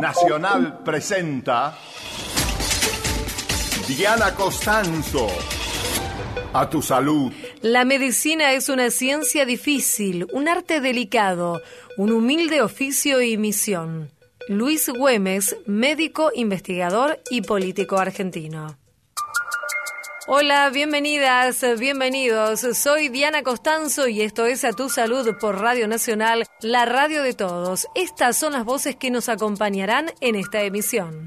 Nacional presenta Diana Costanzo. A tu salud. La medicina es una ciencia difícil, un arte delicado, un humilde oficio y misión. Luis Güemes, médico, investigador y político argentino. Hola, bienvenidas, bienvenidos. Soy Diana Costanzo y esto es A Tu Salud por Radio Nacional, la radio de todos. Estas son las voces que nos acompañarán en esta emisión.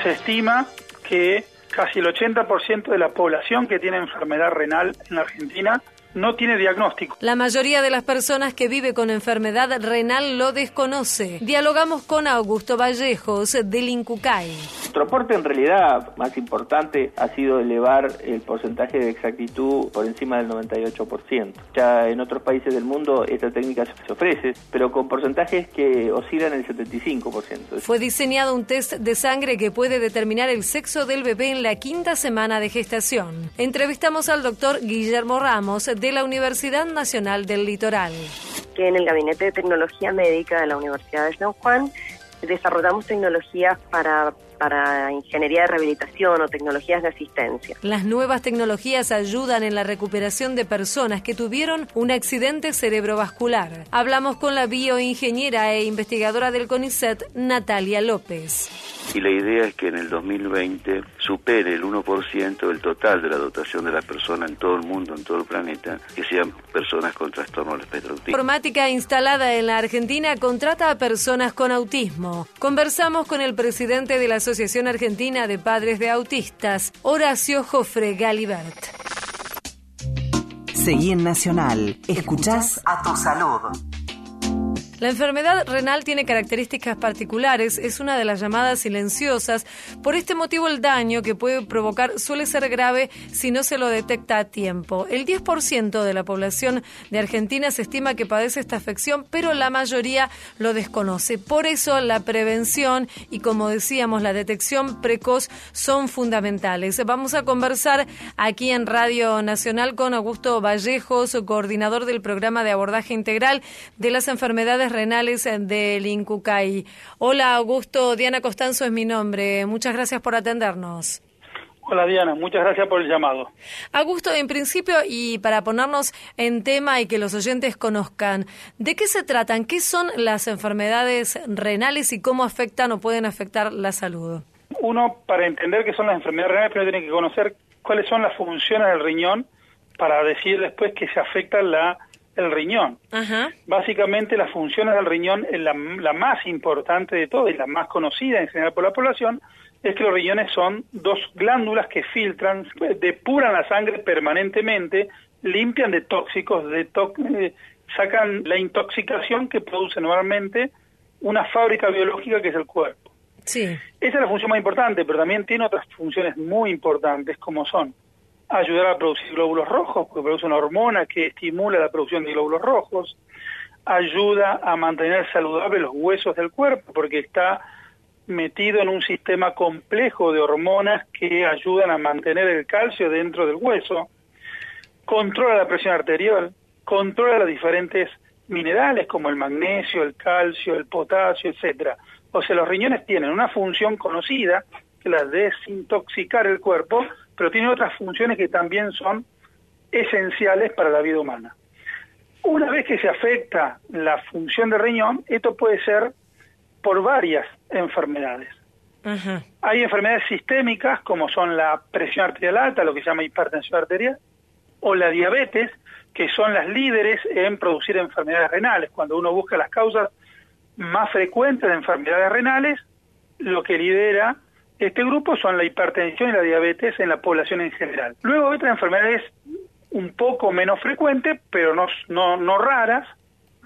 Se estima que casi el 80% de la población que tiene enfermedad renal en la Argentina no tiene diagnóstico. La mayoría de las personas que vive con enfermedad renal lo desconoce. Dialogamos con Augusto Vallejos del Incucay. Nuestro aporte en realidad más importante ha sido elevar el porcentaje de exactitud por encima del 98%. Ya en otros países del mundo esta técnica se ofrece, pero con porcentajes que oscilan el 75%. Fue diseñado un test de sangre que puede determinar el sexo del bebé en la quinta semana de gestación. Entrevistamos al doctor Guillermo Ramos de la Universidad Nacional del Litoral. Que en el Gabinete de Tecnología Médica de la Universidad de San Juan desarrollamos tecnologías para para ingeniería de rehabilitación o tecnologías de asistencia. Las nuevas tecnologías ayudan en la recuperación de personas que tuvieron un accidente cerebrovascular. Hablamos con la bioingeniera e investigadora del CONICET, Natalia López y la idea es que en el 2020 supere el 1% del total de la dotación de la persona en todo el mundo, en todo el planeta, que sean personas con trastorno del espectro autista. Informática instalada en la Argentina contrata a personas con autismo. Conversamos con el presidente de la Asociación Argentina de Padres de Autistas, Horacio Jofre Galibert. Seguí en Nacional. Escuchás a tu salud. La enfermedad renal tiene características particulares, es una de las llamadas silenciosas. Por este motivo el daño que puede provocar suele ser grave si no se lo detecta a tiempo. El 10% de la población de Argentina se estima que padece esta afección, pero la mayoría lo desconoce. Por eso la prevención y, como decíamos, la detección precoz son fundamentales. Vamos a conversar aquí en Radio Nacional con Augusto Vallejos, coordinador del programa de abordaje integral de las enfermedades renales del Incucay. Hola Augusto, Diana Costanzo es mi nombre. Muchas gracias por atendernos. Hola Diana, muchas gracias por el llamado. Augusto, en principio, y para ponernos en tema y que los oyentes conozcan, ¿de qué se tratan? ¿Qué son las enfermedades renales y cómo afectan o pueden afectar la salud? Uno, para entender qué son las enfermedades renales, primero tiene que conocer cuáles son las funciones del riñón para decir después que se afecta la el riñón. Básicamente las funciones del riñón, la, la más importante de todas y la más conocida en general por la población, es que los riñones son dos glándulas que filtran, depuran la sangre permanentemente, limpian de tóxicos, de eh, sacan la intoxicación que produce normalmente una fábrica biológica que es el cuerpo. Sí. Esa es la función más importante, pero también tiene otras funciones muy importantes como son ayudar a producir glóbulos rojos, porque produce una hormona que estimula la producción de glóbulos rojos, ayuda a mantener saludables los huesos del cuerpo, porque está metido en un sistema complejo de hormonas que ayudan a mantener el calcio dentro del hueso, controla la presión arterial, controla los diferentes minerales como el magnesio, el calcio, el potasio, etcétera. O sea, los riñones tienen una función conocida, que es la de desintoxicar el cuerpo, pero tiene otras funciones que también son esenciales para la vida humana. Una vez que se afecta la función del riñón, esto puede ser por varias enfermedades. Hay enfermedades sistémicas como son la presión arterial alta, lo que se llama hipertensión arterial, o la diabetes, que son las líderes en producir enfermedades renales. Cuando uno busca las causas más frecuentes de enfermedades renales, lo que lidera este grupo son la hipertensión y la diabetes en la población en general. Luego hay otras enfermedades un poco menos frecuentes, pero no, no, no raras,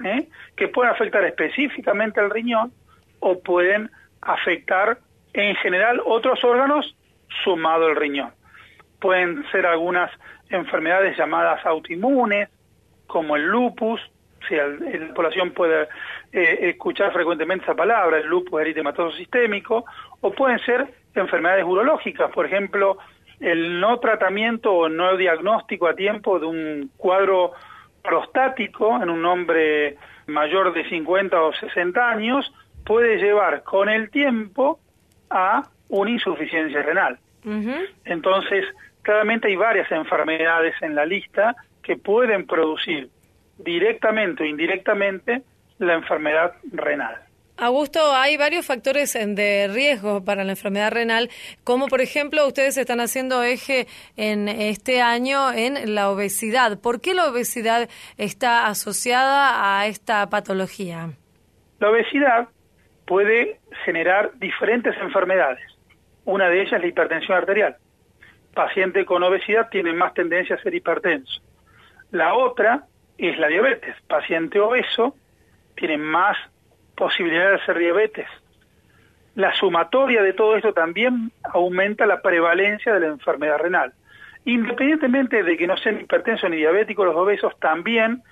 ¿eh? que pueden afectar específicamente al riñón o pueden afectar en general otros órganos sumado al riñón. Pueden ser algunas enfermedades llamadas autoinmunes, como el lupus, si la población puede eh, escuchar frecuentemente esa palabra, el lupus eritematoso sistémico, o pueden ser enfermedades urológicas, por ejemplo, el no tratamiento o no diagnóstico a tiempo de un cuadro prostático en un hombre mayor de 50 o 60 años puede llevar con el tiempo a una insuficiencia renal. Entonces, claramente hay varias enfermedades en la lista que pueden producir directamente o indirectamente la enfermedad renal. Augusto, hay varios factores de riesgo para la enfermedad renal, como por ejemplo ustedes están haciendo eje en este año en la obesidad. ¿Por qué la obesidad está asociada a esta patología? La obesidad puede generar diferentes enfermedades. Una de ellas es la hipertensión arterial. Paciente con obesidad tiene más tendencia a ser hipertenso. La otra es la diabetes. Paciente obeso tiene más posibilidad de hacer diabetes. La sumatoria de todo esto también aumenta la prevalencia de la enfermedad renal. Independientemente de que no sean hipertensos ni diabéticos, los obesos también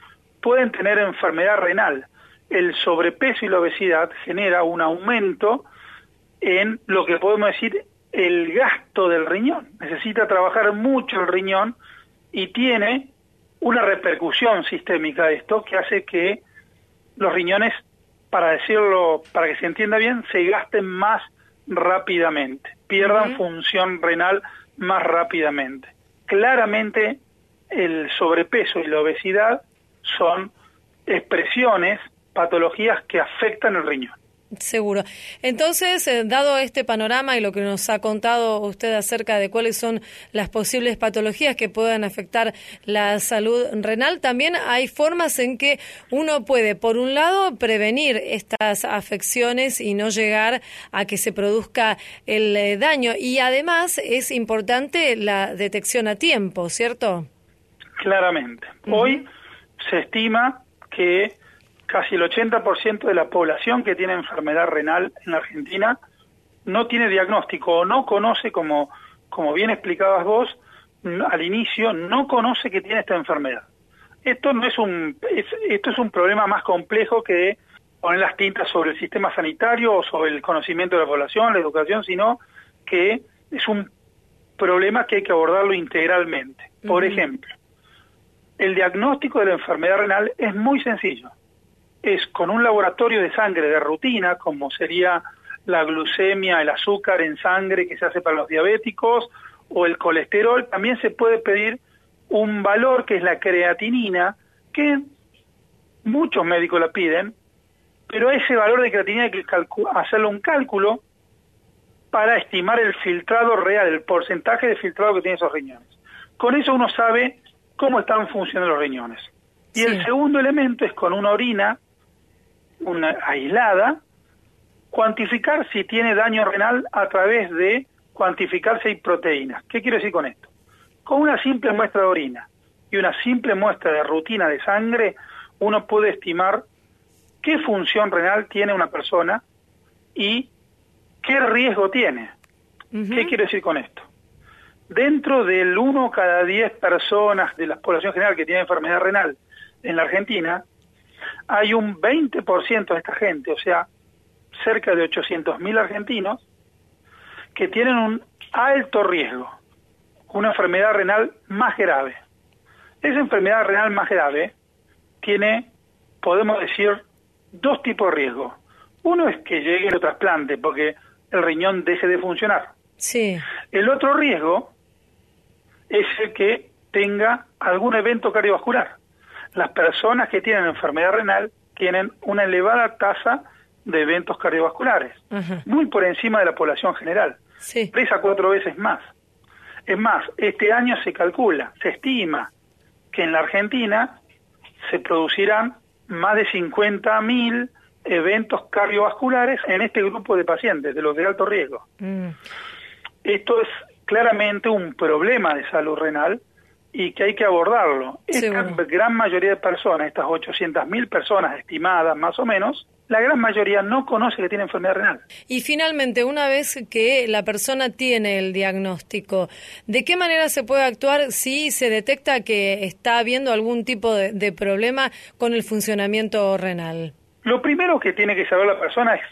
pueden tener enfermedad renal. El sobrepeso y la obesidad genera un aumento en lo que podemos decir el gasto del riñón. Necesita trabajar mucho el riñón y tiene una repercusión sistémica esto que hace que los riñones para decirlo, para que se entienda bien, se gasten más rápidamente, pierdan función renal más rápidamente. Claramente el sobrepeso y la obesidad son expresiones, patologías que afectan el riñón. Seguro. Entonces, eh, dado este panorama y lo que nos ha contado usted acerca de cuáles son las posibles patologías que puedan afectar la salud renal, también hay formas en que uno puede, por un lado, prevenir estas afecciones y no llegar a que se produzca el eh, daño. Y además es importante la detección a tiempo, ¿cierto? Claramente. Hoy se estima que casi el 80% de la población que tiene enfermedad renal en Argentina no tiene diagnóstico o no conoce, como, como bien explicabas vos al inicio, no conoce que tiene esta enfermedad. Esto no es un, esto es un problema más complejo que poner las tintas sobre el sistema sanitario o sobre el conocimiento de la población, la educación, sino que es un problema que hay que abordarlo integralmente. Por ejemplo, el diagnóstico de la enfermedad renal es muy sencillo es con un laboratorio de sangre de rutina, como sería la glucemia, el azúcar en sangre que se hace para los diabéticos, o el colesterol, también se puede pedir un valor que es la creatinina, que muchos médicos la piden, pero ese valor de creatinina hay que hacerle un cálculo para estimar el filtrado real, el porcentaje de filtrado que tienen esos riñones. Con eso uno sabe cómo están funcionando los riñones. Y el segundo elemento es con una orina una aislada, cuantificar si tiene daño renal a través de cuantificar si hay proteínas. ¿Qué quiero decir con esto? Con una simple muestra de orina y una simple muestra de rutina de sangre, uno puede estimar qué función renal tiene una persona y qué riesgo tiene. ¿Qué quiero decir con esto? Dentro del 1 cada 10 personas de la población general que tiene enfermedad renal en la Argentina, hay un 20% de esta gente, o sea, cerca de 800.000 argentinos, que tienen un alto riesgo, una enfermedad renal más grave. Esa enfermedad renal más grave tiene, podemos decir, dos tipos de riesgo. Uno es que llegue el trasplante porque el riñón deje de funcionar. Sí. El otro riesgo es el que tenga algún evento cardiovascular las personas que tienen enfermedad renal tienen una elevada tasa de eventos cardiovasculares, muy por encima de la población general, tres a cuatro veces más. Es más, este año se calcula, se estima que en la Argentina se producirán más de 50.000 eventos cardiovasculares en este grupo de pacientes, de los de alto riesgo. Mm. Esto es claramente un problema de salud renal y que hay que abordarlo. Esta gran mayoría de personas, estas 800.000 personas estimadas más o menos, la gran mayoría no conoce que tiene enfermedad renal. Y finalmente, una vez que la persona tiene el diagnóstico, ¿de qué manera se puede actuar si se detecta que está habiendo algún tipo de, de problema con el funcionamiento renal? Lo primero que tiene que saber la persona es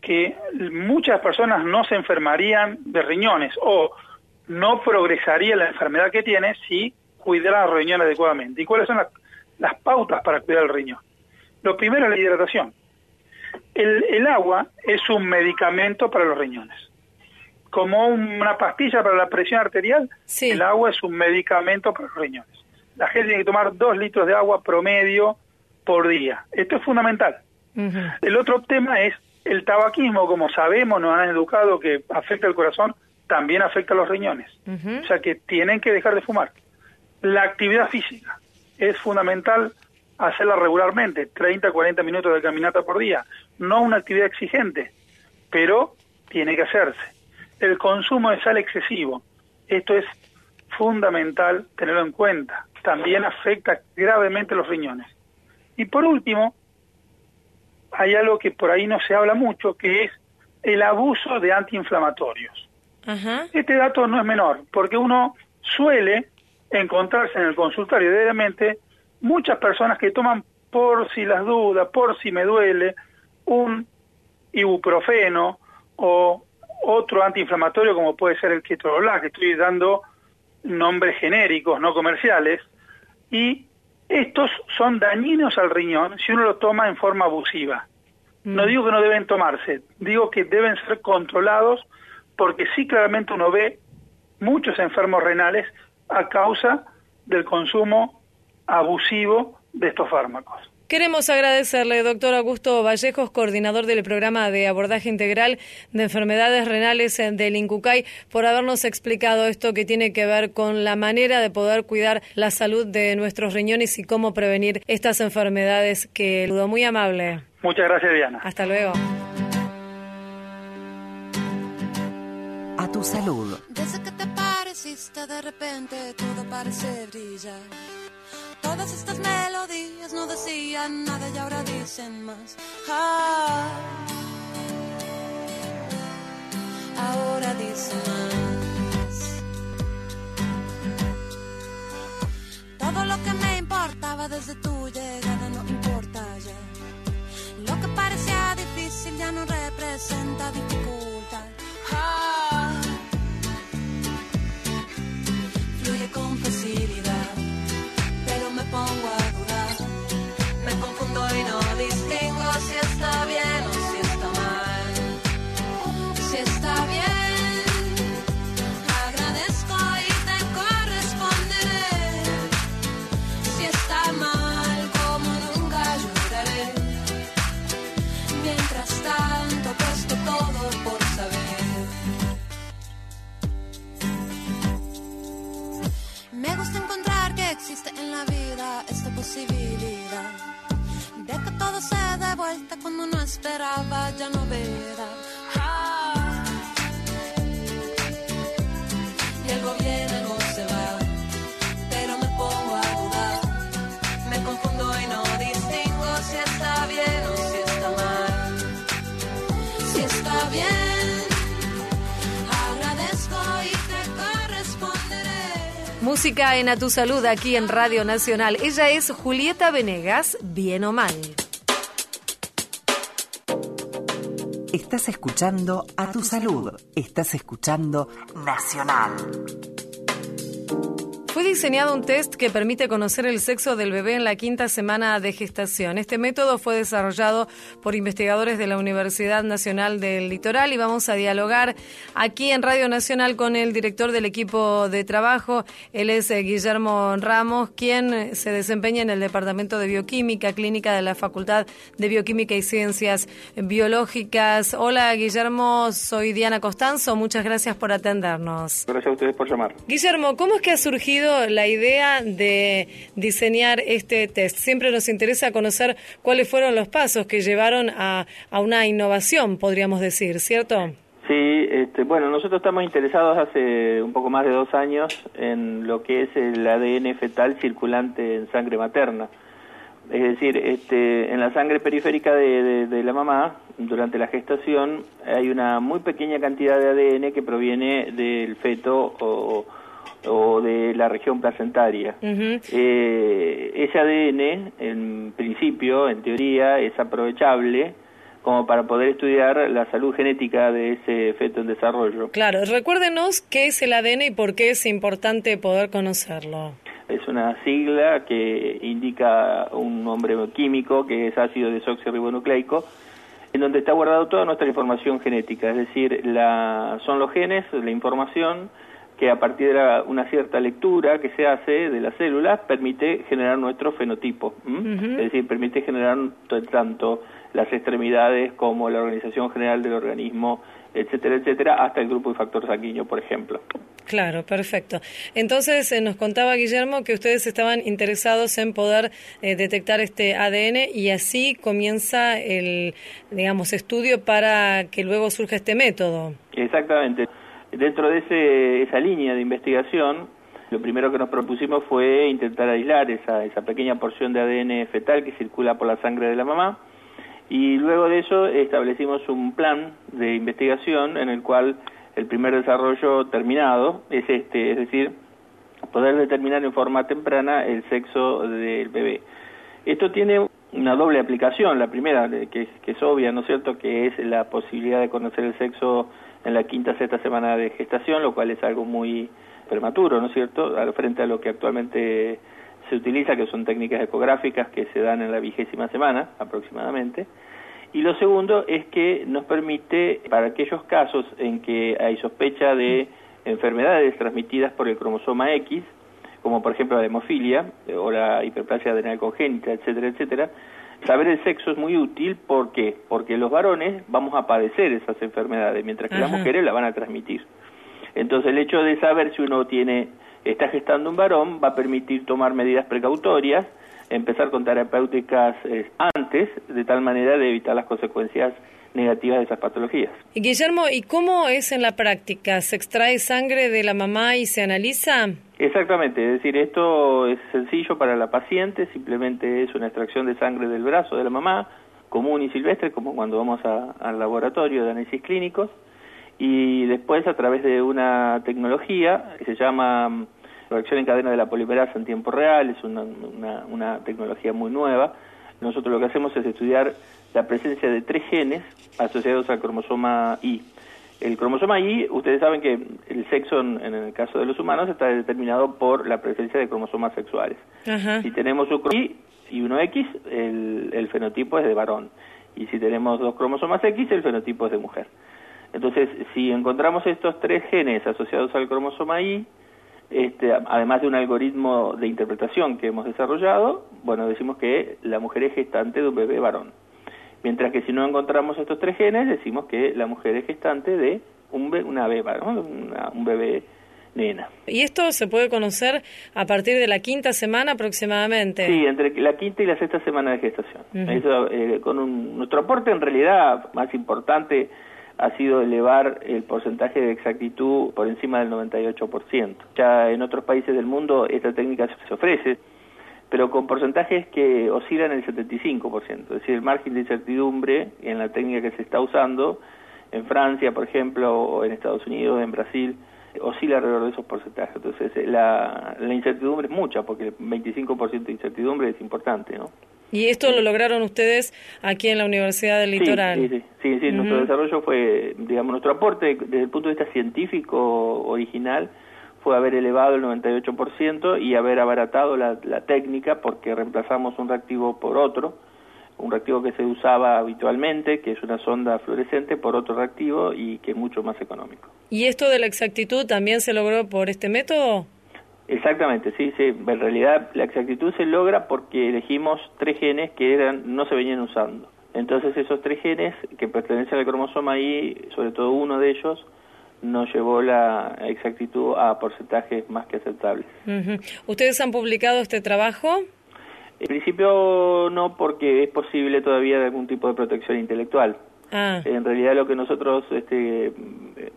que muchas personas no se enfermarían de riñones o no progresaría la enfermedad que tiene si cuidara la riñón adecuadamente. ¿Y cuáles son las pautas para cuidar el riñón. Lo primero es la hidratación. El, el agua es un medicamento para los riñones. Como una pastilla para la presión arterial, Sí. el agua es un medicamento para los riñones. La gente tiene que tomar dos litros de agua promedio por día. Esto es fundamental. El otro tema es el tabaquismo, como sabemos, nos han educado que afecta el corazón, también afecta a los riñones. O sea que tienen que dejar de fumar. La actividad física es fundamental hacerla regularmente, 30, 40 minutos de caminata por día. No una actividad exigente, pero tiene que hacerse. El consumo de sal excesivo, esto es fundamental tenerlo en cuenta. También afecta gravemente los riñones. Y por último, hay algo que por ahí no se habla mucho, que es el abuso de antiinflamatorios. Ajá. Este dato no es menor, porque uno suele encontrarse en el consultorio diariamente muchas personas que toman por si las dudas, por si me duele, un ibuprofeno o otro antiinflamatorio como puede ser el ketorolac, que estoy dando nombres genéricos, no comerciales, y estos son dañinos al riñón si uno lo toma en forma abusiva. No digo que no deben tomarse, digo que deben ser controlados porque sí claramente uno ve muchos enfermos renales a causa del consumo abusivo de estos fármacos. Queremos agradecerle, doctor Augusto Vallejos, coordinador del programa de abordaje integral de enfermedades renales del INCUCAI, por habernos explicado esto que tiene que ver con la manera de poder cuidar la salud de nuestros riñones y cómo prevenir estas enfermedades que dudo. Muy amable. Muchas gracias, Diana. Hasta luego. Tu salud. Desde que te pareciste de repente todo parece brillar. Todas estas melodías no decían nada y ahora dicen más. Ah, ahora dicen más. Todo lo que me importaba desde tu llegada no importa ya. Lo que parecía difícil ya no representa dificultad. Ah, con facilidad, pero me pongo a dudar. Me confundo y no distingo existe en la vida esta posibilidad de que todo se dé vuelta cuando no esperaba, ya no verá. Música en A Tu Salud aquí en Radio Nacional. Ella es Julieta Venegas, bien o mal. Estás escuchando A tu salud. Estás escuchando Nacional. Fue diseñado un test que permite conocer el sexo del bebé en la quinta semana de gestación. Este método fue desarrollado por investigadores de la Universidad Nacional del Litoral y vamos a dialogar aquí en Radio Nacional con el director del equipo de trabajo. Él es eh, Guillermo Ramos, quien eh, se desempeña en el Departamento de Bioquímica Clínica de la Facultad de Bioquímica y Ciencias Biológicas. Hola Guillermo, soy Diana Costanzo. Muchas gracias por atendernos. Gracias a ustedes por llamar. Guillermo, ¿cómo es que ha surgido la idea de diseñar este test? Siempre nos interesa conocer cuáles fueron los pasos que llevaron a, a una innovación, podríamos decir, ¿cierto? Sí, este, bueno, nosotros estamos interesados hace un poco más de dos años en lo que es el ADN fetal circulante en sangre materna. Es decir, este, en la sangre periférica de, de- de la mamá, durante la gestación, hay una muy pequeña cantidad de ADN que proviene del feto o, o de la región placentaria. Eh, ese ADN, en principio, en teoría, es aprovechable como para poder estudiar la salud genética de ese feto en desarrollo. Claro, recuérdenos qué es el ADN y por qué es importante poder conocerlo. Es una sigla que indica un nombre químico que es ácido desoxirribonucleico, en donde está guardado toda nuestra información genética, es decir, la, son los genes, la información que a partir de una cierta lectura que se hace de las células permite generar nuestro fenotipo, es decir, permite generar tanto las extremidades como la organización general del organismo, etcétera, etcétera, hasta el grupo de factor sanguíneo, por ejemplo. Claro, perfecto. Entonces eh, nos contaba Guillermo que ustedes estaban interesados en poder eh, detectar este ADN y así comienza el, digamos, estudio para que luego surja este método. Exactamente. Dentro de ese, esa línea de investigación, lo primero que nos propusimos fue intentar aislar esa, esa pequeña porción de ADN fetal que circula por la sangre de la mamá y luego de eso establecimos un plan de investigación en el cual el primer desarrollo terminado es este, es decir, poder determinar en forma temprana el sexo del bebé. Esto tiene una doble aplicación, la primera, que, que es obvia, ¿no es cierto?, que es la posibilidad de conocer el sexo en la quinta, sexta semana de gestación, lo cual es algo muy prematuro, ¿no es cierto?, frente a lo que actualmente se utiliza, que son técnicas ecográficas que se dan en la vigésima semana aproximadamente. Y lo segundo es que nos permite, para aquellos casos en que hay sospecha de enfermedades transmitidas por el cromosoma X, como por ejemplo la hemofilia o la hiperplasia adrenal congénita, etcétera, etcétera, saber el sexo es muy útil. ¿Por qué? Porque los varones vamos a padecer esas enfermedades, mientras que las mujeres la van a transmitir. Entonces el hecho de saber si uno tiene está gestando un varón va a permitir tomar medidas precautorias, empezar con terapéuticas eh, antes, de tal manera de evitar las consecuencias negativas de esas patologías. Y Guillermo, ¿y cómo es en la práctica? ¿Se extrae sangre de la mamá y se analiza? Exactamente, es decir, esto es sencillo para la paciente, simplemente es una extracción de sangre del brazo de la mamá, común y silvestre, como cuando vamos a- al laboratorio de análisis clínicos, y después a través de una tecnología que se llama mm, reacción en cadena de la polimerasa en tiempo real, es una, una, una tecnología muy nueva, nosotros lo que hacemos es estudiar la presencia de tres genes asociados al cromosoma Y. El cromosoma Y, ustedes saben que el sexo en, en el caso de los humanos está determinado por la presencia de cromosomas sexuales. Ajá. Si tenemos un Y y uno X, el, el fenotipo es de varón. Y si tenemos dos cromosomas X, el fenotipo es de mujer. Entonces, si encontramos estos tres genes asociados al cromosoma Y, este, además de un algoritmo de interpretación que hemos desarrollado, bueno, decimos que la mujer es gestante de un bebé varón. Mientras que si no encontramos estos tres genes, decimos que la mujer es gestante de un be- una beba, ¿no? Una- un bebé nena. ¿Y esto se puede conocer a partir de la quinta semana aproximadamente? Sí, entre la quinta y la sexta semana de gestación. Eso, eh, con un- nuestro aporte en realidad más importante ha sido elevar el porcentaje de exactitud por encima del 98%. Ya en otros países del mundo esta técnica se ofrece, pero con porcentajes que oscilan el 75%. Es decir, el margen de incertidumbre en la técnica que se está usando en Francia, por ejemplo, o en Estados Unidos, en Brasil, oscila alrededor de esos porcentajes. Entonces, eh, la, la incertidumbre es mucha, porque el 25% de incertidumbre es importante, ¿no? ¿Y esto lo lograron ustedes aquí en la Universidad del Litoral? Sí, sí, sí, sí, sí, nuestro desarrollo fue, digamos, nuestro aporte desde el punto de vista científico original fue haber elevado el 98% y haber abaratado la, la técnica porque reemplazamos un reactivo por otro, un reactivo que se usaba habitualmente, que es una sonda fluorescente, por otro reactivo y que es mucho más económico. ¿Y esto de la exactitud también se logró por este método? Exactamente, sí, sí. En realidad la exactitud se logra porque elegimos tres genes que eran no se venían usando. Entonces esos tres genes que pertenecen al cromosoma Y, sobre todo uno de ellos, nos llevó la exactitud a porcentajes más que aceptables. ¿Ustedes han publicado este trabajo? En principio no porque es posible todavía algún tipo de protección intelectual. Ah, En realidad lo que nosotros este,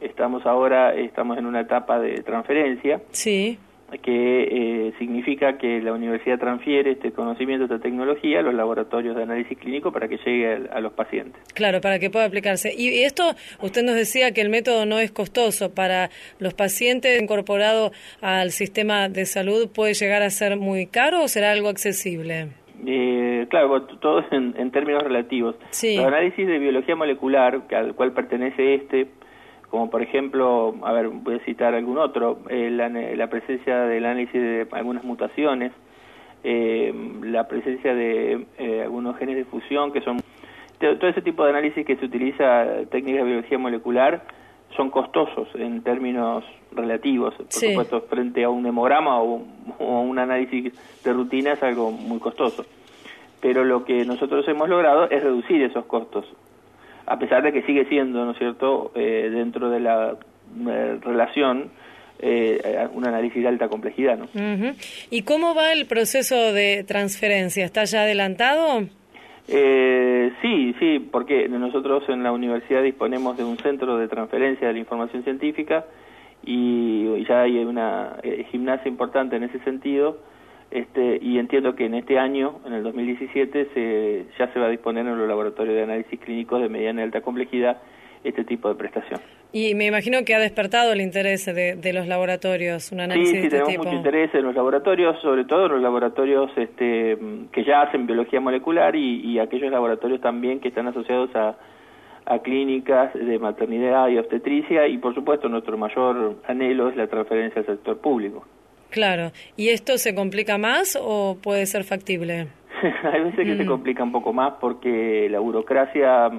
estamos ahora, estamos en una etapa de transferencia sí. Que eh, significa que la universidad transfiere este conocimiento, esta tecnología a los laboratorios de análisis clínico para que llegue a, a los pacientes. Claro, para que pueda aplicarse. Y esto, usted nos decía que el método no es costoso para los pacientes incorporado al sistema de salud. ¿Puede llegar a ser muy caro o será algo accesible? Eh, claro, todo es en, en términos relativos. Sí. Los análisis de biología molecular, que al cual pertenece este, como por ejemplo, a ver, voy a citar algún otro, eh, la, la, presencia del análisis de algunas mutaciones, eh, la presencia de eh, algunos genes de fusión, que son todo ese tipo de análisis que se utiliza técnicas de biología molecular son costosos en términos relativos, por supuesto, frente a un hemograma o, o un análisis de rutina es algo muy costoso. Pero lo que nosotros hemos logrado es reducir esos costos a pesar de que sigue siendo, ¿no es cierto?, eh, dentro de la eh, relación eh, un análisis de alta complejidad, ¿no? ¿Y cómo va el proceso de transferencia? ¿Está ya adelantado? sí, sí, porque nosotros en la universidad disponemos de un centro de transferencia de la información científica y, ya hay una gimnasia importante en ese sentido este, y entiendo que en este año, en el 2017, se, ya se va a disponer en los laboratorios de análisis clínicos de mediana y alta complejidad este tipo de prestación. Y me imagino que ha despertado el interés de, los laboratorios, un análisis sí, sí, este tenemos mucho interés en los laboratorios, sobre todo en los laboratorios este, que ya hacen biología molecular y, aquellos laboratorios también que están asociados a, a clínicas de maternidad y obstetricia y por supuesto nuestro mayor anhelo es la transferencia al sector público. Claro. ¿Y esto se complica más o puede ser factible? Hay veces que se mm. complica un poco más porque la burocracia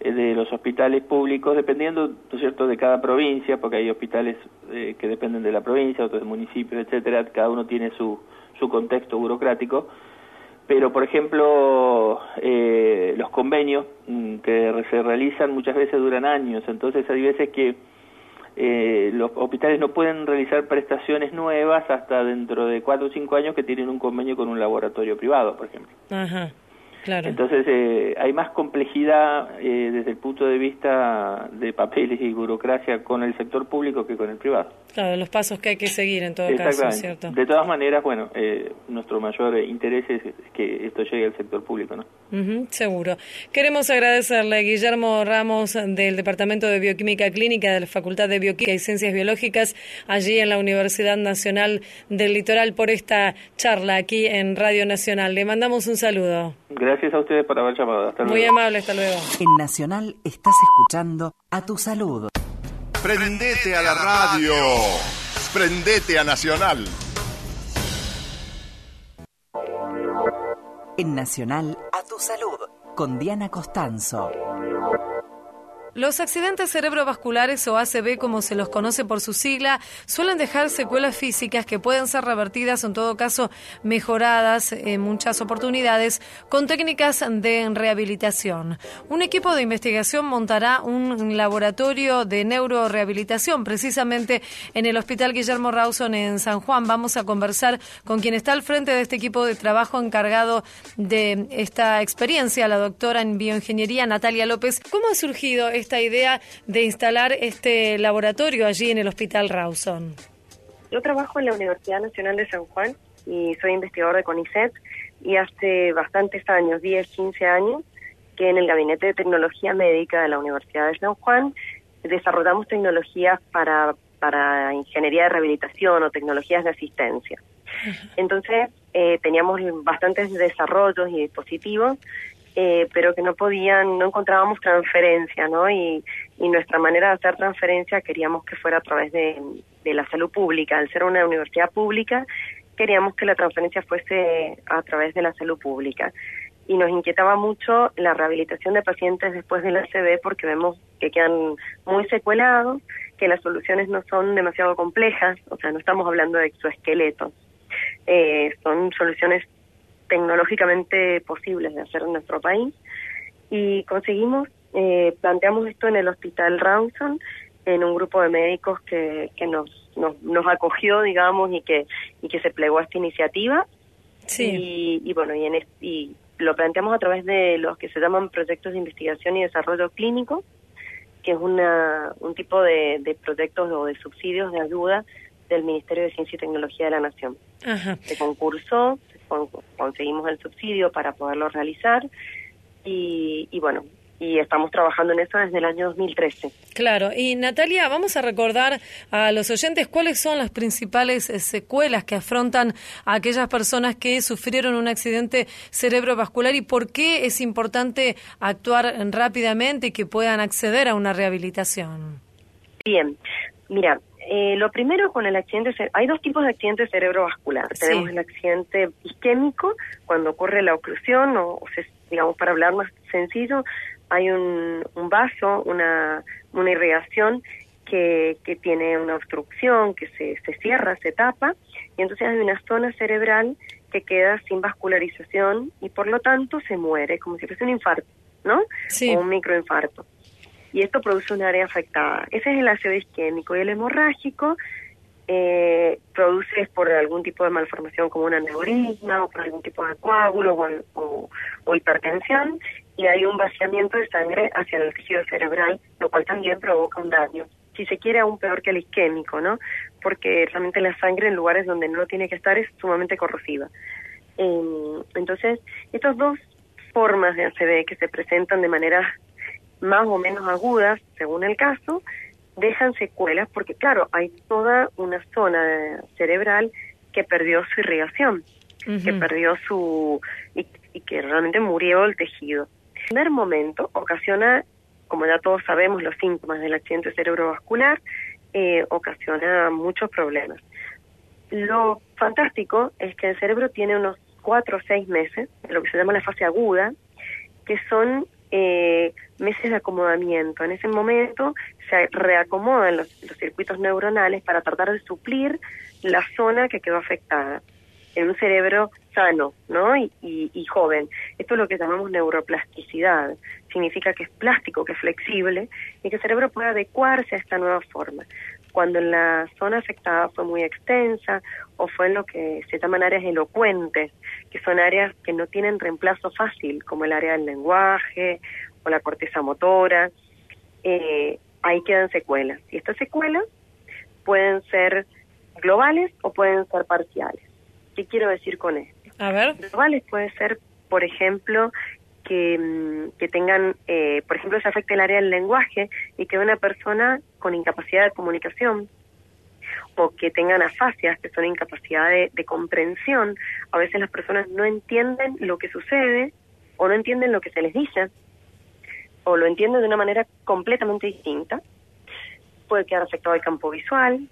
eh, de los hospitales públicos, dependiendo, ¿no es cierto?, de cada provincia, porque hay hospitales eh, que dependen de la provincia, otros del municipio, etcétera, cada uno tiene su, su contexto burocrático. Pero, por ejemplo, eh, los convenios mm, que se realizan muchas veces duran años, entonces hay veces que eh, los hospitales no pueden realizar prestaciones nuevas hasta dentro de cuatro o cinco años que tienen un convenio con un laboratorio privado, por ejemplo. Entonces eh, hay más complejidad eh, desde el punto de vista de papeles y burocracia con el sector público que con el privado. Claro, los pasos que hay que seguir en todo caso, ¿cierto? De todas maneras, bueno, eh, nuestro mayor interés es que esto llegue al sector público, ¿no? seguro. Queremos agradecerle a Guillermo Ramos del Departamento de Bioquímica Clínica de la Facultad de Bioquímica y Ciencias Biológicas allí en la Universidad Nacional del Litoral por esta charla aquí en Radio Nacional. Le mandamos un saludo. Gracias a ustedes por haber llamado. Hasta Muy amable, hasta luego. En Nacional estás escuchando a tu salud. Prendete a la radio. Prendete a Nacional. En Nacional, a tu salud, con Diana Costanzo. Los accidentes cerebrovasculares o ACV, como se los conoce por su sigla, suelen dejar secuelas físicas que pueden ser revertidas, en todo caso mejoradas en muchas oportunidades, con técnicas de rehabilitación. Un equipo de investigación montará un laboratorio de neurorehabilitación precisamente en el Hospital Guillermo Rawson en San Juan. Vamos a conversar con quien está al frente de este equipo de trabajo encargado de esta experiencia, la doctora en bioingeniería Natalia López. ¿Cómo ha surgido esta idea de instalar este laboratorio allí en el Hospital Rawson? Yo trabajo en la Universidad Nacional de San Juan y soy investigador de CONICET y hace bastantes años, 10, 15 años, que en el Gabinete de Tecnología Médica de la Universidad de San Juan desarrollamos tecnologías para, para ingeniería de rehabilitación o tecnologías de asistencia. Entonces, eh, teníamos bastantes desarrollos y dispositivos eh, pero que no podían, no encontrábamos transferencia, ¿no? Y, y nuestra manera de hacer transferencia queríamos que fuera a través de, la salud pública. Al ser una universidad pública, queríamos que la transferencia fuese a través de la salud pública. Y nos inquietaba mucho la rehabilitación de pacientes después del ACV porque vemos que quedan muy secuelados, que las soluciones no son demasiado complejas, o sea, no estamos hablando de exoesqueletos. Eh, son soluciones tecnológicamente posibles de hacer en nuestro país. Y conseguimos, eh, planteamos esto en el Hospital Rawson, en un grupo de médicos que, que nos, nos, nos acogió, digamos, y que, y que se plegó a esta iniciativa. Sí. Y, bueno, y, en y lo planteamos a través de los que se llaman proyectos de investigación y desarrollo clínico, que es una, un tipo de, de proyectos o de subsidios de ayuda del Ministerio de Ciencia y Tecnología de la Nación. Se concursó, conseguimos el subsidio para poderlo realizar y, y bueno, y estamos trabajando en eso desde el año 2013. Claro, y Natalia, vamos a recordar a los oyentes cuáles son las principales eh, secuelas que afrontan a aquellas personas que sufrieron un accidente cerebrovascular y por qué es importante actuar rápidamente y que puedan acceder a una rehabilitación. Bien, mira, eh, lo primero con el accidente, hay dos tipos de accidente cerebrovascular. Sí. Tenemos el accidente isquémico, cuando ocurre la oclusión, o, o se- digamos, para hablar más sencillo, hay un, un vaso, una, una irrigación que, que tiene una obstrucción, que se, se cierra, se tapa, y entonces hay una zona cerebral que queda sin vascularización y por lo tanto se muere, como si fuese un infarto, ¿no? Sí. O un microinfarto y esto produce un área afectada. Ese es el ácido isquémico y el hemorrágico eh, produce por algún tipo de malformación como un aneurisma o por algún tipo de coágulo o hipertensión y hay un vaciamiento de sangre hacia el tejido cerebral, lo cual también provoca un daño. Si se quiere, aún peor que el isquémico, ¿no? Porque realmente la sangre en lugares donde no tiene que estar es sumamente corrosiva. Eh, entonces, estas dos formas de ACV que se presentan de manera más o menos agudas, según el caso, dejan secuelas porque, claro, hay toda una zona cerebral que perdió su irrigación, que perdió su... Y, y que realmente murió el tejido. En el primer momento ocasiona, como ya todos sabemos, los síntomas del accidente cerebrovascular, eh, ocasiona muchos problemas. Lo fantástico es que el cerebro tiene unos cuatro o seis meses, lo que se llama la fase aguda, que son eh, meses de acomodamiento. En ese momento se reacomodan los, los circuitos neuronales para tratar de suplir la zona que quedó afectada en un cerebro sano ¿no? y, y- y joven. Esto es lo que llamamos neuroplasticidad. Significa que es plástico, que es flexible y que el cerebro puede adecuarse a esta nueva forma. Cuando la zona afectada fue muy extensa o fue en lo que se llaman áreas elocuentes, que son áreas que no tienen reemplazo fácil, como el área del lenguaje o la corteza motora, eh, ahí quedan secuelas. Y estas secuelas pueden ser globales o pueden ser parciales. ¿Qué quiero decir con esto? A ver. Globales puede ser, por ejemplo, que, mm, que tengan, eh, por ejemplo, se afecte el área del lenguaje y que una persona con incapacidad de comunicación o que tengan afasias, que son incapacidad de, comprensión. A veces las personas no entienden lo que sucede o no entienden lo que se les dice o lo entienden de una manera completamente distinta. Puede quedar afectado el campo visual,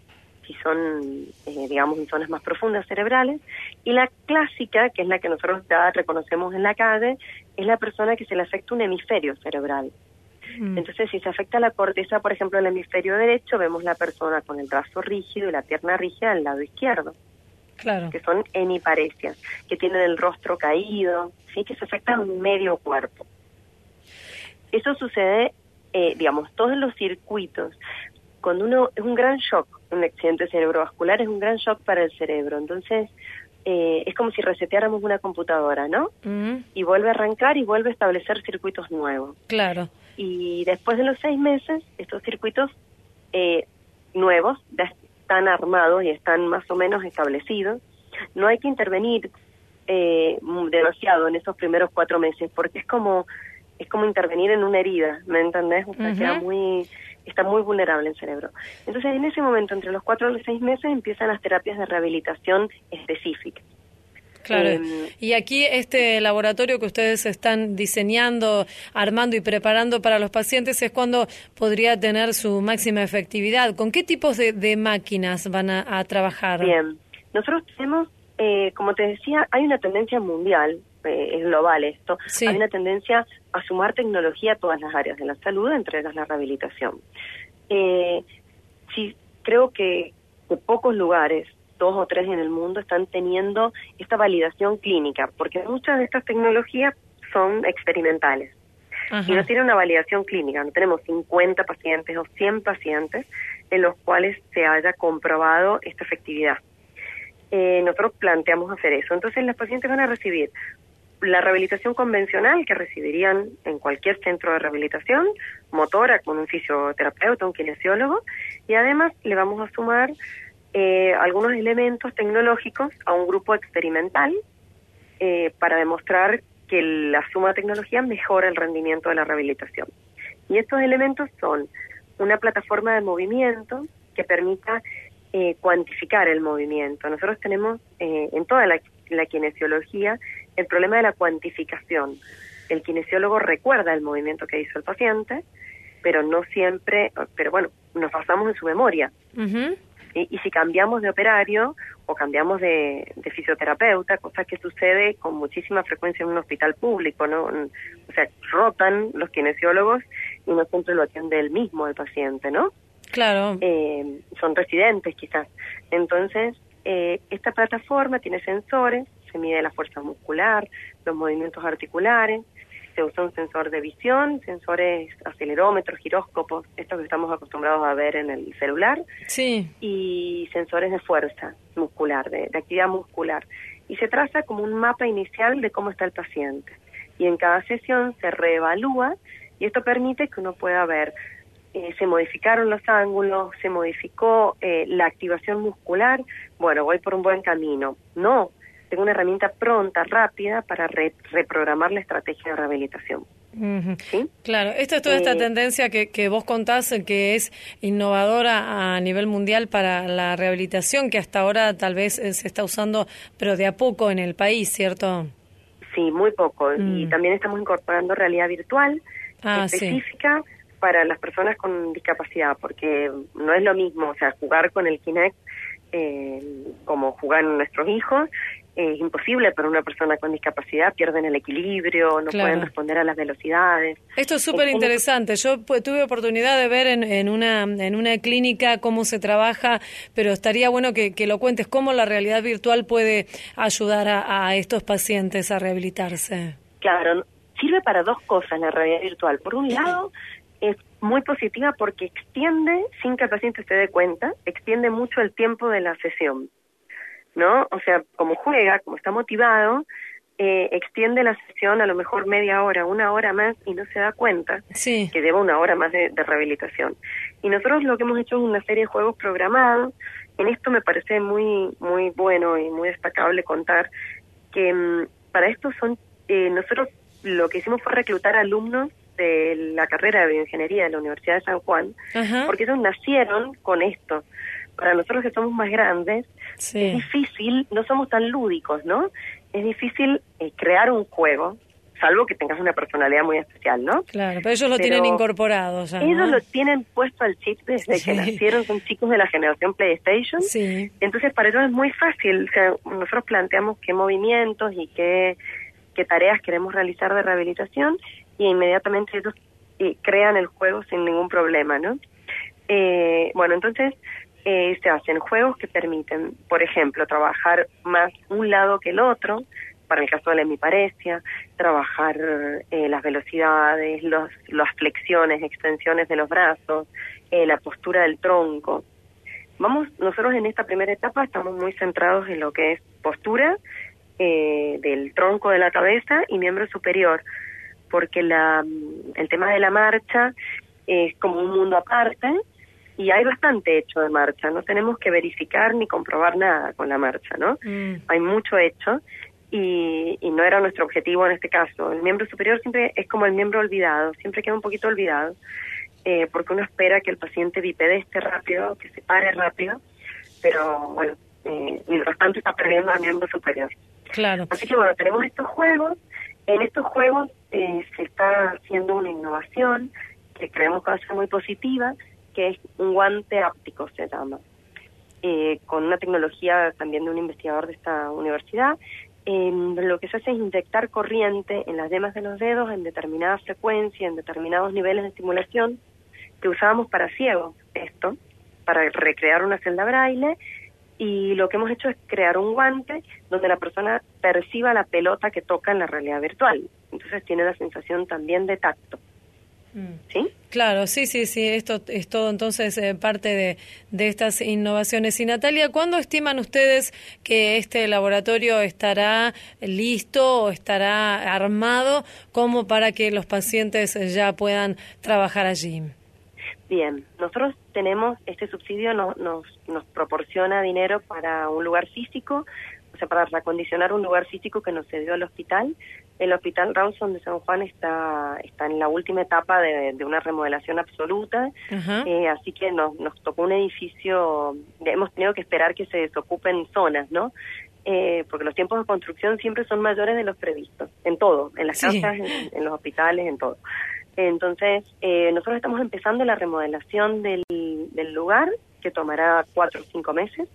si son, eh, digamos, en zonas más profundas cerebrales. Y la clásica, que es la que nosotros ya reconocemos en la calle, es la persona que se le afecta un hemisferio cerebral. Mm. Entonces, si se afecta la corteza, por ejemplo, el hemisferio derecho, vemos la persona con el brazo rígido y la pierna rígida al lado izquierdo, Claro. que son hemiparesias, que tienen el rostro caído, ¿sí? que se afectan medio cuerpo. Eso sucede, eh, digamos, todos los circuitos. Cuando uno es un gran shock, un accidente cerebrovascular es un gran shock para el cerebro. Entonces, eh, es como si reseteáramos una computadora, ¿no? Mm, Y vuelve a arrancar y vuelve a establecer circuitos nuevos Claro. y después de los seis meses estos circuitos eh, nuevos ya están armados y están más o menos establecidos. No hay que intervenir eh, demasiado en esos primeros cuatro meses porque es como es como intervenir en una herida, ¿me entendés? O sea, Ujú. queda muy está muy vulnerable el cerebro. Entonces, en ese momento, entre los cuatro y los seis meses, empiezan las terapias de rehabilitación específicas. Claro. Em, y aquí este laboratorio que ustedes están diseñando, armando y preparando para los pacientes es cuando podría tener su máxima efectividad. ¿Con qué tipos de, de máquinas van a, a trabajar? Bien, nosotros tenemos, eh, como te decía, hay una tendencia mundial, eh, es global esto, Sí. hay una tendencia a sumar tecnología a todas las áreas de la salud, entre ellas la rehabilitación. Eh, sí, creo que, que pocos lugares, dos o tres en el mundo, están teniendo esta validación clínica, porque muchas de estas tecnologías son experimentales Ajá. y no tiene una validación clínica. No tenemos 50 pacientes o 100 pacientes en los cuales se haya comprobado esta efectividad. Eh, nosotros planteamos hacer eso. Entonces, los pacientes van a recibir la rehabilitación convencional que recibirían en cualquier centro de rehabilitación, motora con un fisioterapeuta, un kinesiólogo, y además le vamos a sumar eh, algunos elementos tecnológicos a un grupo experimental eh, para demostrar que la suma de tecnología mejora el rendimiento de la rehabilitación. Y estos elementos son una plataforma de movimiento que permita eh, cuantificar el movimiento. Nosotros tenemos eh, en toda la, la kinesiología el problema de la cuantificación. El kinesiólogo recuerda el movimiento que hizo el paciente, pero no siempre, pero bueno, nos basamos en su memoria. ¿sí? Y si cambiamos de operario o cambiamos de, de fisioterapeuta, cosa que sucede con muchísima frecuencia en un hospital público, ¿no? O sea, rotan los kinesiólogos y no siempre lo atiende el mismo el paciente, ¿no? Claro. Eh, son residentes quizás. Entonces, eh, esta plataforma tiene sensores, se mide la fuerza muscular, los movimientos articulares, se usa un sensor de visión, sensores acelerómetros, giróscopos, estos que estamos acostumbrados a ver en el celular, Sí. y sensores de fuerza muscular, de, de actividad muscular. Y se traza como un mapa inicial de cómo está el paciente. Y en cada sesión se reevalúa y esto permite que uno pueda ver, eh, se modificaron los ángulos, se modificó eh, la activación muscular, bueno, voy por un buen camino. No, tengo una herramienta pronta, rápida, para re- reprogramar la estrategia de rehabilitación. Ujú. ¿sí? Claro, esto es toda esta Eh, tendencia que, que vos contás, que es innovadora a nivel mundial para la rehabilitación, que hasta ahora tal vez eh, se está usando, pero de a poco en el país, ¿cierto? Sí, muy poco. Y Mm. también estamos incorporando realidad virtual Ah, sí. específica para las personas con discapacidad, porque no es lo mismo, o sea, jugar con el Kinect eh, como jugan nuestros hijos es imposible para una persona con discapacidad, pierden el equilibrio, no Claro. pueden responder a las velocidades. Esto es súper interesante. Yo tuve oportunidad de ver en, en, una, en una clínica cómo se trabaja, pero estaría bueno que, que lo cuentes, cómo la realidad virtual puede ayudar a, a estos pacientes a rehabilitarse. Claro, sirve para dos cosas la realidad virtual. Por un lado, es muy positiva porque extiende, sin que el paciente se dé cuenta, extiende mucho el tiempo de la sesión, ¿no? O sea, como juega, como está motivado, eh, extiende la sesión a lo mejor media hora, una hora más y no se da cuenta Sí. que lleva una hora más de, de rehabilitación. Y nosotros lo que hemos hecho es una serie de juegos programados. En esto me parece muy muy bueno y muy destacable contar que mm, para esto son eh, nosotros lo que hicimos fue reclutar alumnos de la carrera de bioingeniería de la Universidad de San Juan, Ajá. porque ellos nacieron con esto. Para nosotros que somos más grandes, es difícil, no somos tan lúdicos, ¿no? Es difícil eh, crear un juego, salvo que tengas una personalidad muy especial, ¿no? Claro, pero ellos lo Pero tienen incorporado. Ellos ¿no? lo tienen puesto al chip desde Sí. que nacieron, son chicos de la generación PlayStation. Sí. Entonces para ellos es muy fácil, o sea, nosotros planteamos qué movimientos y qué, qué tareas queremos realizar de rehabilitación y inmediatamente ellos eh, crean el juego sin ningún problema, ¿no? Eh, bueno, entonces eh, se hacen juegos que permiten, por ejemplo, trabajar más un lado que el otro, para el caso de la hemiparesia, trabajar eh, las velocidades, los, las flexiones, extensiones de los brazos, eh, la postura del tronco. Vamos, nosotros en esta primera etapa estamos muy centrados en lo que es postura eh, del tronco de la cabeza y miembro superior, porque la, el tema de la marcha es como un mundo aparte y hay bastante hecho de marcha, no tenemos que verificar ni comprobar nada con la marcha, ¿no? Mm. Hay mucho hecho y, y no era nuestro objetivo en este caso. El miembro superior siempre es como el miembro olvidado, siempre queda un poquito olvidado, eh, porque uno espera que el paciente bipedeste rápido, que se pare rápido, pero bueno, eh, mientras tanto está perdiendo al miembro superior. Claro. Así que bueno, tenemos estos juegos. En estos juegos eh, se está haciendo una innovación que creemos que va a ser muy positiva, que es un guante áptico, se llama, eh, con una tecnología también de un investigador de esta universidad. Eh, lo que se hace es inyectar corriente en las yemas de los dedos en determinada frecuencia, en determinados niveles de estimulación, que usábamos para ciegos, esto, para recrear una celda braille, y lo que hemos hecho es crear un guante donde la persona perciba la pelota que toca en la realidad virtual. Entonces tiene la sensación también de tacto. Mm. ¿Sí? Claro, sí, sí, sí, esto es todo entonces eh, parte de, de estas innovaciones. Y Natalia, ¿cuándo estiman ustedes que este laboratorio estará listo o estará armado como para que los pacientes eh, ya puedan trabajar allí? Bien, nosotros tenemos, este subsidio no- nos, nos proporciona dinero para un lugar físico, o sea, para reacondicionar un lugar físico que nos cedió el hospital. El hospital Rawson de San Juan está, está en la última etapa de, de una remodelación absoluta, eh, así que nos, nos tocó un edificio, hemos tenido que esperar que se desocupen zonas, ¿no? Eh, porque los tiempos de construcción siempre son mayores de los previstos, en todo, en las Sí. casas, en, en los hospitales, en todo. Entonces, eh, nosotros estamos empezando la remodelación del, del lugar, que tomará cuatro o cinco meses.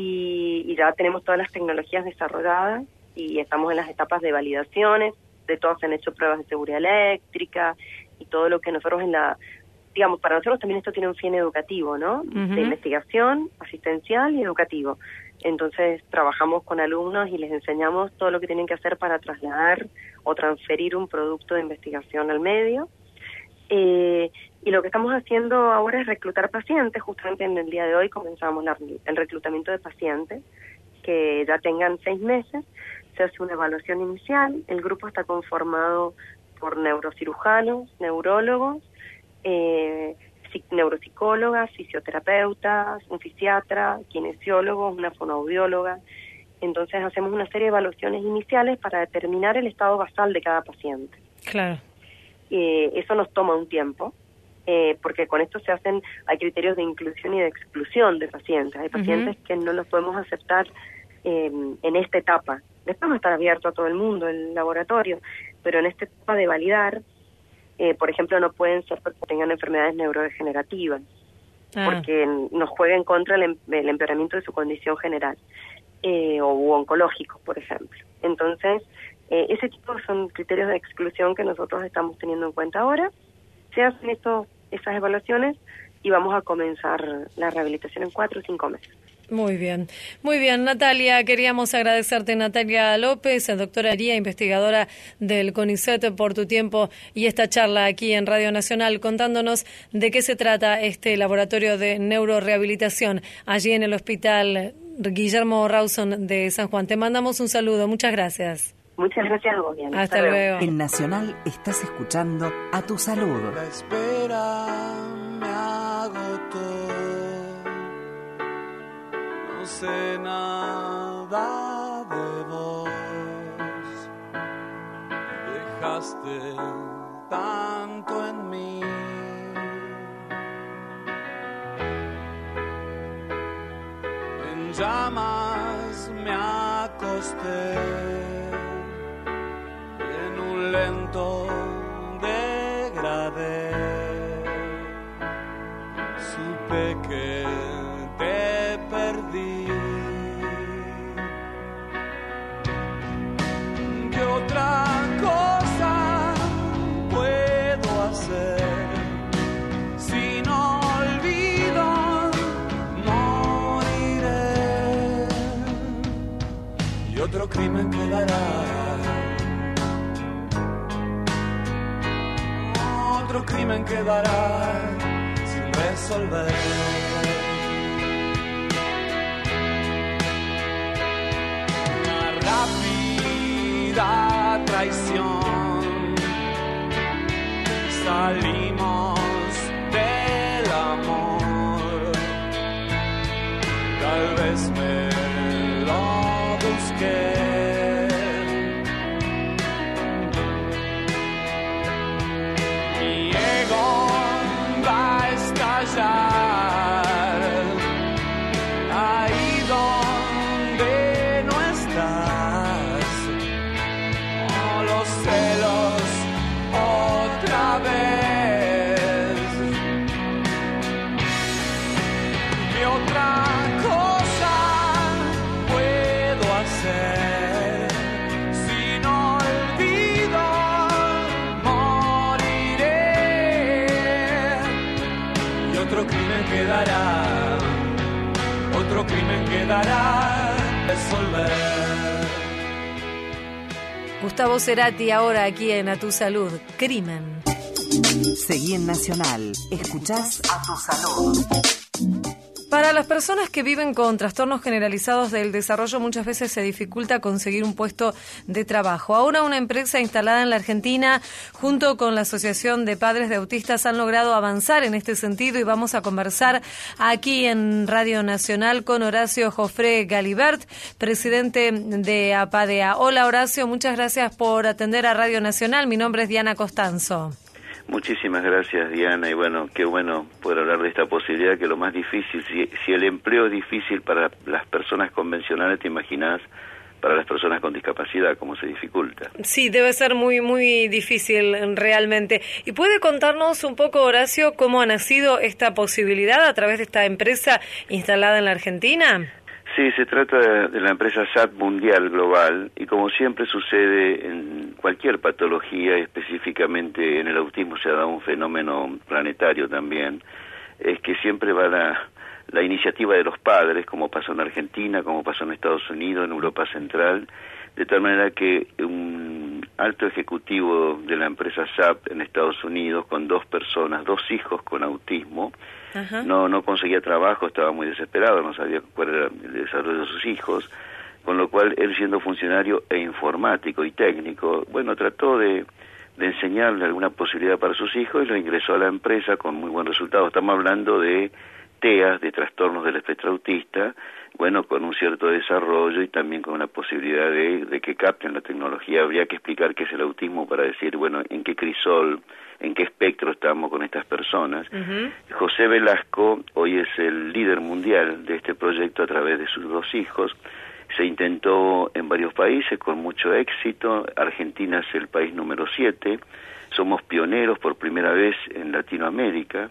Y, y ya tenemos todas las tecnologías desarrolladas y estamos en las etapas de validaciones, de todos se han hecho pruebas de seguridad eléctrica y todo lo que nosotros en la, digamos, para nosotros también esto tiene un fin educativo, ¿no? De investigación, asistencial y educativo. Entonces trabajamos con alumnos y les enseñamos todo lo que tienen que hacer para trasladar o transferir un producto de investigación al medio. Eh, y lo que estamos haciendo ahora es reclutar pacientes. Justamente en el día de hoy comenzamos la- el reclutamiento de pacientes que ya tengan seis meses. Se hace una evaluación inicial. El grupo está conformado por neurocirujanos, neurólogos, eh, psi- neuropsicólogas, fisioterapeutas, un fisiatra, kinesiólogos, una fonoaudióloga. Entonces hacemos una serie de evaluaciones iniciales para determinar el estado basal de cada paciente. Claro. Eh, eso nos toma un tiempo, eh, porque con esto se hacen, hay criterios de inclusión y de exclusión de pacientes. Hay pacientes que no los podemos aceptar eh, en esta etapa. Después va a estar abierto a todo el mundo el laboratorio, pero en esta etapa de validar, eh, por ejemplo, no pueden ser porque tengan enfermedades neurodegenerativas, Ah. porque nos juega en contra el, em- el empeoramiento de su condición general, eh, o oncológico, por ejemplo. Entonces, eh, ese tipo son criterios de exclusión que nosotros estamos teniendo en cuenta ahora. Se hacen estos, esas evaluaciones y vamos a comenzar la rehabilitación en cuatro o cinco meses. Muy bien, muy bien, Natalia. Queríamos agradecerte, Natalia López, doctora María, investigadora del CONICET, por tu tiempo y esta charla aquí en Radio Nacional, contándonos de qué se trata este laboratorio de neurorehabilitación allí en el Hospital Guillermo Rawson de San Juan. Te mandamos un saludo, muchas gracias. Muchas gracias al gobierno. Hasta luego. En Nacional estás escuchando a tu salud. La espera me agotó. No sé nada de vos. Dejaste tanto en mí. En llamas me acosté lento degradé. Supe que te perdí. ¿Qué otra cosa puedo hacer si no olvido? Moriré y otro crimen quedará. Crimen quedará sin resolver. Una rápida traición. Salimos del amor. Tal vez me quedará, otro crimen quedará resolver. Gustavo Cerati ahora aquí en A Tu Salud. Crimen. Seguí en Nacional. Escuchás a tu salud. Para las personas que viven con trastornos generalizados del desarrollo muchas veces se dificulta conseguir un puesto de trabajo. Ahora una empresa instalada en la Argentina junto con la Asociación de Padres de Autistas han logrado avanzar en este sentido y vamos a conversar aquí en Radio Nacional con Horacio Jofré Galibert, presidente de APADEA. Hola Horacio, muchas gracias por atender a Radio Nacional. Mi nombre es Diana Costanzo. Muchísimas gracias, Diana, y bueno, qué bueno poder hablar de esta posibilidad, que lo más difícil, si, si el empleo es difícil para las personas convencionales, te imaginas para las personas con discapacidad, cómo se dificulta. Sí, debe ser muy, muy difícil realmente. ¿Y puede contarnos un poco, Horacio, cómo ha nacido esta posibilidad a través de esta empresa instalada en la Argentina? Sí, se trata de, la empresa SAT Mundial Global y como siempre sucede en cualquier patología, específicamente en el autismo se ha dado un fenómeno planetario también, es que siempre va la iniciativa de los padres, como pasó en Argentina, como pasó en Estados Unidos, en Europa Central, de tal manera que un alto ejecutivo de la empresa SAP en Estados Unidos, con dos personas, dos hijos con autismo, No, no conseguía trabajo, estaba muy desesperado, no sabía cuál era el desarrollo de sus hijos, con lo cual él siendo funcionario e informático y técnico, bueno, trató de, de enseñarle alguna posibilidad para sus hijos y lo ingresó a la empresa con muy buen resultado. Estamos hablando de TEAs, de trastornos del espectro autista, bueno, con un cierto desarrollo y también con una posibilidad de, de que capten la tecnología. Habría que explicar qué es el autismo para decir, bueno, en qué crisol, en qué espectro estamos con estas personas. José Velasco hoy es el líder mundial de este proyecto a través de sus dos hijos. Se intentó en varios países con mucho éxito. Argentina es el país número siete. Somos pioneros por primera vez en Latinoamérica.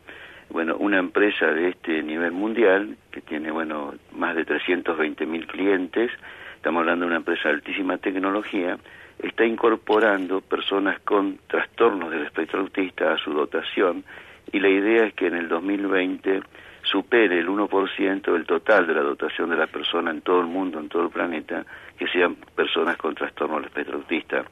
Bueno, una empresa de este nivel mundial, que tiene, bueno, más de 320 mil clientes, estamos hablando de una empresa de altísima tecnología, está incorporando personas con trastornos del espectro autista a su dotación y la idea es que en el 2020 supere el 1% del total de la dotación de la persona en todo el mundo, en todo el planeta, que sean personas con trastorno del espectro autista.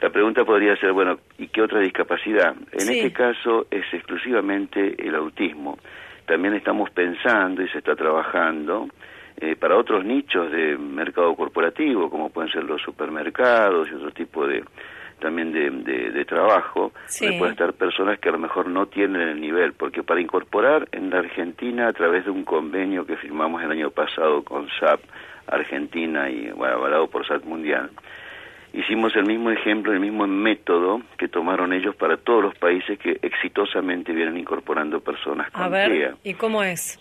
La pregunta podría ser, bueno, ¿y qué otra discapacidad? En Sí. este caso es exclusivamente el autismo. También estamos pensando y se está trabajando eh, para otros nichos de mercado corporativo, como pueden ser los supermercados y otro tipo de también de, de- de trabajo, Sí. donde pueden estar personas que a lo mejor no tienen el nivel, porque para incorporar en la Argentina a través de un convenio que firmamos el año pasado con SAP Argentina y bueno, avalado por SAP Mundial, hicimos el mismo ejemplo, el mismo método que tomaron ellos para todos los países que exitosamente vienen incorporando personas con A ver, TEA. ¿y cómo es?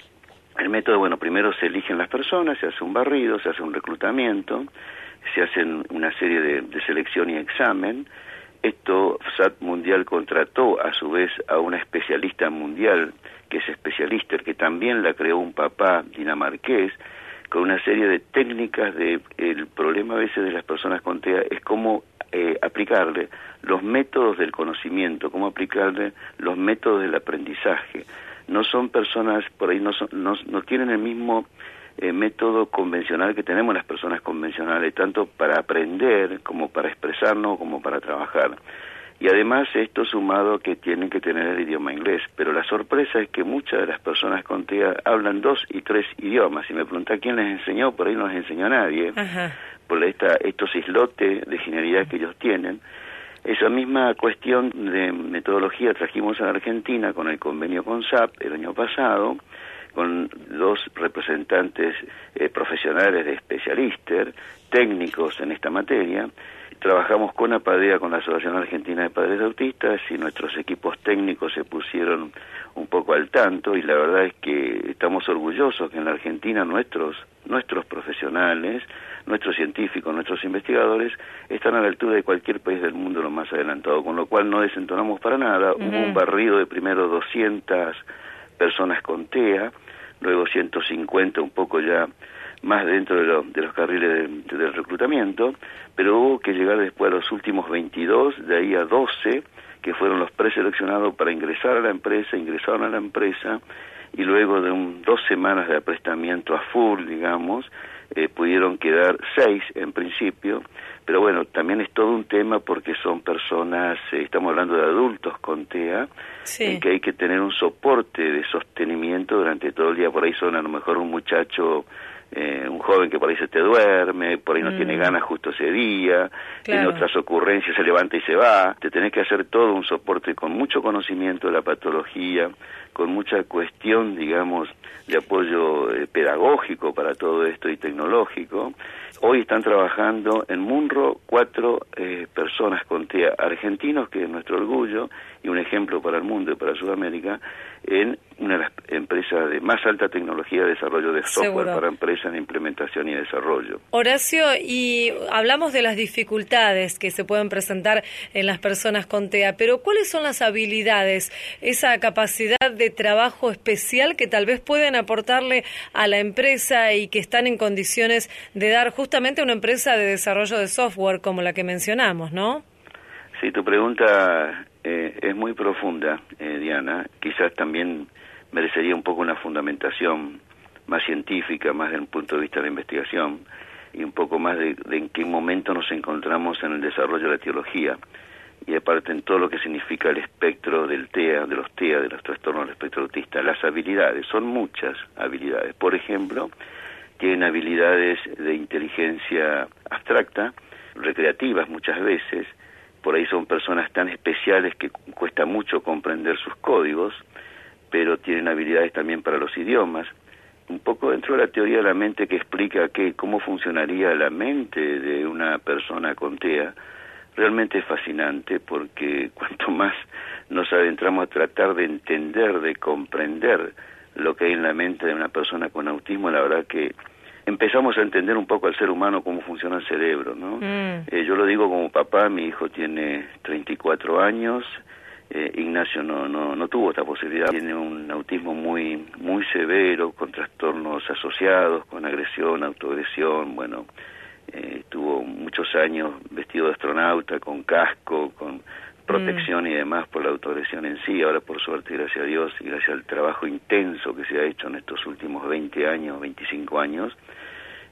El método, bueno, primero se eligen las personas, se hace un barrido, se hace un reclutamiento, se hacen una serie de, de selección y examen. Esto SAT Mundial contrató a su vez a una especialista mundial, que es especialista, que también la creó un papá dinamarqués, con una serie de técnicas de el problema a veces de las personas con TEA es cómo eh, aplicarle los métodos del conocimiento, cómo aplicarle los métodos del aprendizaje. No son personas, por ahí no, son, no, no tienen el mismo eh, método convencional que tenemos las personas convencionales, tanto para aprender como para expresarnos como para trabajar. Y además esto sumado a que tienen que tener el idioma inglés. Pero la sorpresa es que muchas de las personas con TEA hablan dos y tres idiomas. Si me pregunta quién les enseñó, por ahí no les enseñó nadie. Ajá. Por esta, estos islotes de genialidad que ellos tienen. Esa misma cuestión de metodología trajimos a la Argentina con el convenio con SAP el año pasado, con dos representantes eh, profesionales de especialistas, técnicos en esta materia. Trabajamos con APADEA, con la Asociación Argentina de Padres Autistas, y nuestros equipos técnicos se pusieron un poco al tanto, y la verdad es que estamos orgullosos que en la Argentina nuestros, nuestros profesionales, nuestros científicos, nuestros investigadores, están a la altura de cualquier país del mundo lo más adelantado, con lo cual no desentonamos para nada. Hubo un barrido de primero 200 personas con TEA, luego 150 un poco ya más dentro de, lo- de los carriles de- del reclutamiento, pero hubo que llegar después a los últimos 22, de ahí a 12, que fueron los preseleccionados para ingresar a la empresa, ingresaron a la empresa, y luego de un, dos semanas de aprestamiento a full, digamos, eh, pudieron quedar seis en principio, pero bueno, también es todo un tema porque son personas, eh, estamos hablando de adultos con TEA, Sí. en que hay que tener un soporte de sostenimiento durante todo el día. Por ahí son a lo mejor un muchacho, eh, un joven que por ahí se te duerme, por ahí no Mm. tiene ganas justo ese día, tiene Claro. otras ocurrencias, se levanta y se va. Te tenés que hacer todo un soporte con mucho conocimiento de la patología, con mucha cuestión, digamos, de apoyo eh, pedagógico para todo esto y tecnológico. Hoy están trabajando en Munro cuatro eh, personas con TEA argentinos, que es nuestro orgullo y un ejemplo para el mundo y para Sudamérica, en una de las empresas de más alta tecnología de desarrollo de software Seguro. para empresas empiezan implementación y desarrollo. Horacio, y hablamos de las dificultades que se pueden presentar en las personas con TEA, pero ¿cuáles son las habilidades, esa capacidad de trabajo especial que tal vez pueden aportarle a la empresa y que están en condiciones de dar justamente a una empresa de desarrollo de software como la que mencionamos, ¿no? Sí, tu pregunta eh, es muy profunda, eh, Diana. Quizás también merecería un poco una fundamentación más científica, más desde un punto de vista de la investigación y un poco más de, de, en qué momento nos encontramos en el desarrollo de la teología y aparte en todo lo que significa el espectro del TEA, de los TEA, de los trastornos del espectro autista. Las habilidades, son muchas habilidades. Por ejemplo, tienen habilidades de inteligencia abstracta, recreativas muchas veces, por ahí son personas tan especiales que cuesta mucho comprender sus códigos, pero tienen habilidades también para los idiomas. Un poco dentro de la teoría de la mente que explica que cómo funcionaría la mente de una persona con TEA, realmente es fascinante porque cuanto más nos adentramos a tratar de entender, de comprender lo que hay en la mente de una persona con autismo, la verdad que empezamos a entender un poco al ser humano cómo funciona el cerebro, ¿no? Mm. Eh, yo lo digo como papá, mi hijo tiene 34 años, eh, Ignacio no, no, no tuvo esta posibilidad, tiene un autismo muy, muy severo, con trastornos asociados, con agresión, autoagresión, bueno, eh, estuvo muchos años vestido de astronauta, con casco, con protección y demás por la autoagresión en sí. Ahora, por suerte, gracias a Dios y gracias al trabajo intenso que se ha hecho en estos últimos 20 años, 25 años,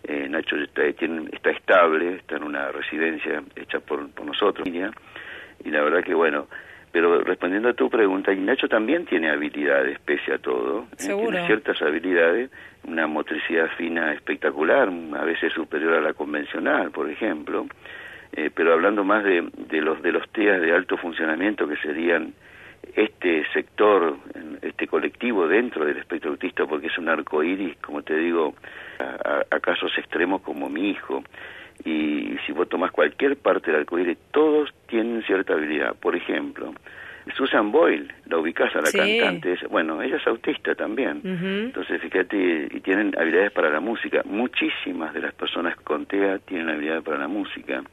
eh, Nacho está, está estable, está en una residencia hecha por, por nosotros. Y la verdad que, bueno, pero respondiendo a tu pregunta, y Nacho también tiene habilidades, pese a todo. ¿eh? Tiene ciertas habilidades, una motricidad fina espectacular, a veces superior a la convencional, por ejemplo. Eh, pero hablando más de, de los de los TEAs de alto funcionamiento que serían este sector, este colectivo dentro del espectro autista, porque es un arco iris, como te digo, a, a, casos extremos como mi hijo. Y si vos tomás cualquier parte del arco iris, todos tienen cierta habilidad. Por ejemplo, Susan Boyle, la ubicás a la cantante, es, bueno, ella es autista también. Entonces, fíjate, y tienen habilidades para la música. Muchísimas de las personas con TEA tienen habilidades para la música.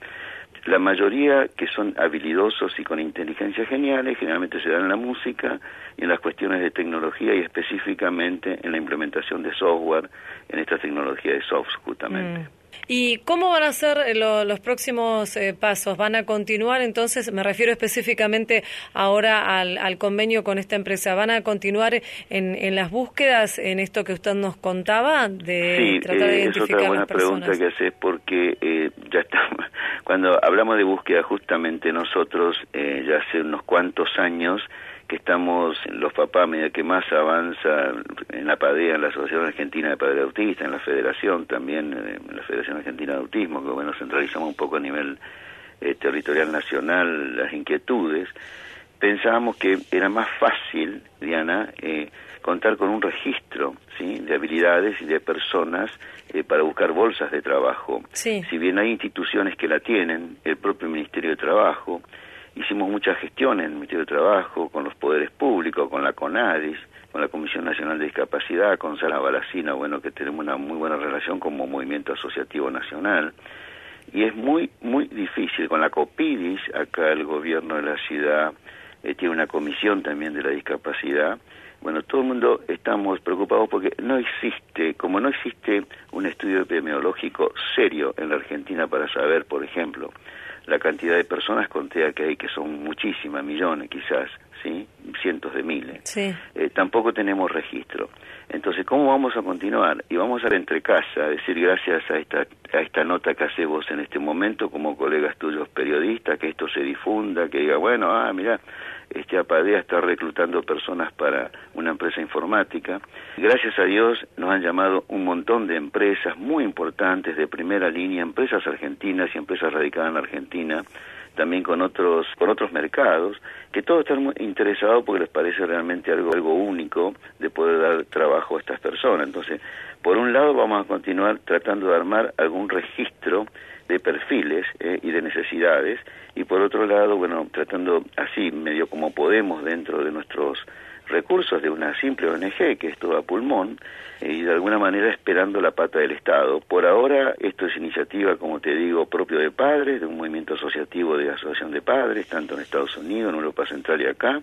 La mayoría que son habilidosos y con inteligencia geniales generalmente se dan en la música y en las cuestiones de tecnología y específicamente en la implementación de software en esta tecnología de soft justamente. Mm. ¿Y cómo van a ser eh, lo, los próximos eh, pasos? ¿Van a continuar entonces, me refiero específicamente ahora al, al convenio con esta empresa, ¿van a continuar en, en, las búsquedas, en esto que usted nos contaba, de sí, tratar de eh, identificar es otra buena las personas? pregunta que haces porque eh, ya estamos, cuando hablamos de búsqueda justamente nosotros eh, ya hace unos cuantos años que estamos los papás a medida que más avanza en la PADEA, en la Asociación Argentina de Padres Autistas, en la Federación también, eh, en la Federación Argentina de Autismo, que bueno, centralizamos un poco a nivel eh, territorial nacional las inquietudes, pensábamos que era más fácil, Diana, eh, contar con un registro ¿sí? de habilidades y de personas eh, para buscar bolsas de trabajo. Sí. Si bien hay instituciones que la tienen, el propio Ministerio de Trabajo, hicimos muchas gestiones en el Ministerio de Trabajo, con los poderes públicos, con la CONADIS, con la Comisión Nacional de Discapacidad, con Sala Balacina, bueno, que tenemos una muy buena relación como movimiento asociativo nacional. Y es muy, muy difícil. Con la COPIDIS, acá el gobierno de la ciudad eh, tiene una comisión también de la discapacidad. Bueno, todo el mundo estamos preocupados porque no existe, como no existe un estudio epidemiológico serio en la Argentina para saber, por ejemplo, la cantidad de personas con TEA que hay, que son muchísimas, millones quizás, ¿sí? cientos de miles. Sí. Eh, tampoco tenemos registro. Entonces, ¿cómo vamos a continuar? Y vamos a ir entre casa, a decir gracias a esta, a esta nota que hace vos en este momento como colegas tuyos periodistas, que esto se difunda, que diga, bueno, ah, mira, este APADEA está reclutando personas para una empresa informática. Gracias a Dios nos han llamado un montón de empresas muy importantes de primera línea, empresas argentinas y empresas radicadas en la Argentina, también con otros con otros mercados, que todos están interesados porque les parece realmente algo algo único de poder dar trabajo a estas personas. Entonces, por un lado vamos a continuar tratando de armar algún registro de perfiles eh, y de necesidades y por otro lado, bueno, tratando así, medio como podemos dentro de nuestros recursos de una simple ONG que es toda pulmón eh, y de alguna manera esperando la pata del Estado. Por ahora esto es iniciativa, como te digo, propio de padres, de un movimiento asociativo de asociación de padres, tanto en Estados Unidos, en Europa Central y acá,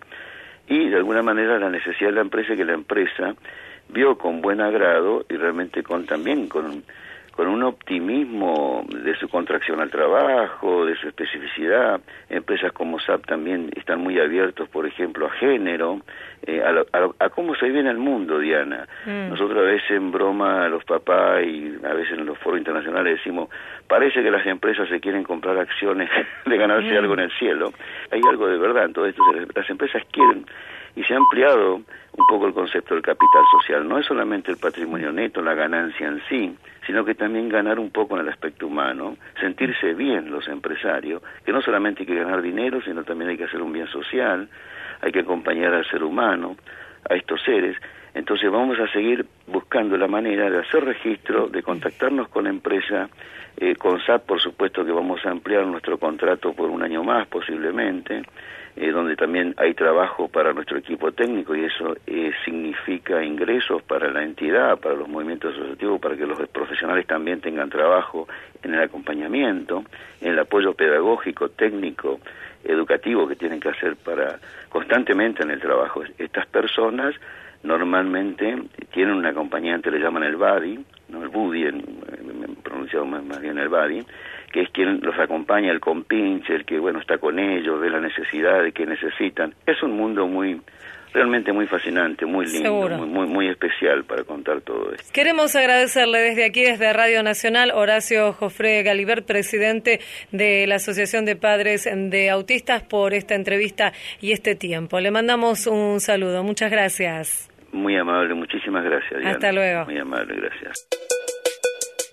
y de alguna manera la necesidad de la empresa que la empresa vio con buen agrado y realmente con también con con un optimismo de su contracción al trabajo, de su especificidad. Empresas como SAP también están muy abiertos, por ejemplo, a género, eh, a, lo- a lo- a cómo se vive en el mundo, Diana. Mm. Nosotros a veces en broma a los papás y a veces en los foros internacionales decimos, parece que las empresas se quieren comprar acciones de ganarse Mm. algo en el cielo. Hay algo de verdad en todo esto. Las empresas quieren y se ha ampliado un poco el concepto del capital social. No es solamente el patrimonio neto, la ganancia en sí, sino que también ganar un poco en el aspecto humano, sentirse bien los empresarios, que no solamente hay que ganar dinero, sino también hay que hacer un bien social, hay que acompañar al ser humano, a estos seres. Entonces vamos a seguir buscando la manera de hacer registro, de contactarnos con la empresa, eh, con SAP por supuesto que vamos a ampliar nuestro contrato por un año más posiblemente, eh, donde también hay trabajo para nuestro equipo técnico y eso eh, significa ingresos para la entidad, para los movimientos asociativos, para que los profesionales también tengan trabajo en el acompañamiento, en el apoyo pedagógico, técnico, educativo que tienen que hacer para constantemente en el trabajo. Estas personas normalmente tienen un acompañante, le llaman el buddy, no el buddy, pronunciado más, más bien el buddy, que es quien los acompaña, el compinche, el que bueno está con ellos, ve la necesidad de que necesitan. Es un mundo muy, realmente muy fascinante, muy lindo, muy, muy, muy especial para contar todo esto. Queremos agradecerle desde aquí, desde Radio Nacional, Horacio Jofre Galibert, presidente de la Asociación de Padres de Autistas, por esta entrevista y este tiempo. Le mandamos un saludo. Muchas gracias. Muy amable, muchísimas gracias. Diana. Hasta luego. Muy amable, gracias.